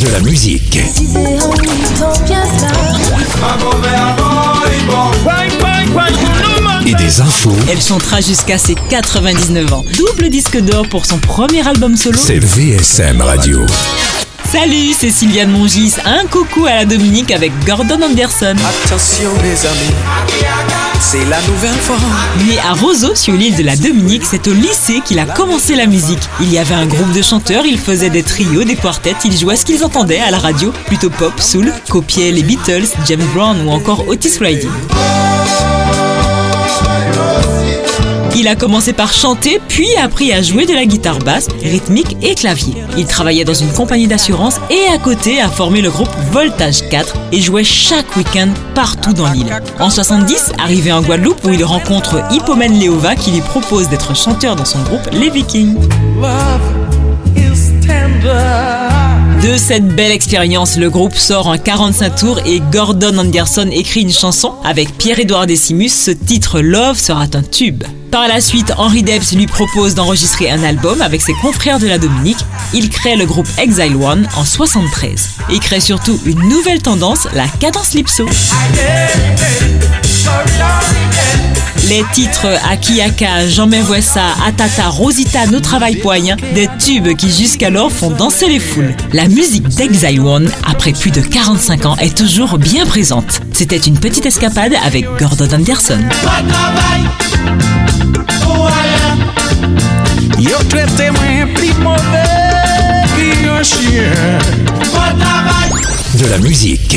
De la musique. Et des infos. Elle chantera jusqu'à ses 99 ans. Double disque d'or pour son premier album solo. C'est VSM Radio. Salut, c'est Sylviane Mongis. Un coucou à la Dominique avec Gordon Anderson. Attention mes amis, c'est la nouvelle fois. Né à Roseau sur l'île de la Dominique, c'est au lycée qu'il a commencé la musique. Il y avait un groupe de chanteurs, il faisait des trios, des quartettes, il jouait ce qu'ils entendaient à la radio, plutôt pop, soul, copiait les Beatles, James Brown ou encore Otis Redding. Il a commencé par chanter, puis a appris à jouer de la guitare basse, rythmique et clavier. Il travaillait dans une compagnie d'assurance et à côté a formé le groupe Voltage 4 et jouait chaque week-end partout dans l'île. En 70, arrivé en Guadeloupe où il rencontre Hippomène Léova qui lui propose d'être chanteur dans son groupe Les Vikings. Cette belle expérience, le groupe sort en 45 tours et Gordon Anderson écrit une chanson avec Pierre-Édouard Decimus. Ce titre Love sera un tube. Par la suite, Henry Debs lui propose d'enregistrer un album avec ses confrères de la Dominique. Il crée le groupe Exile One en 73 et crée surtout une nouvelle tendance, la cadence lipso. Les titres Akiaka, Jean ça, Atata, Rosita, No Travail Poyen, des tubes qui jusqu'alors font danser les foules. La musique d'Exile One, après plus de 45 ans, est toujours bien présente. C'était une petite escapade avec Gordon Anderson. De la musique.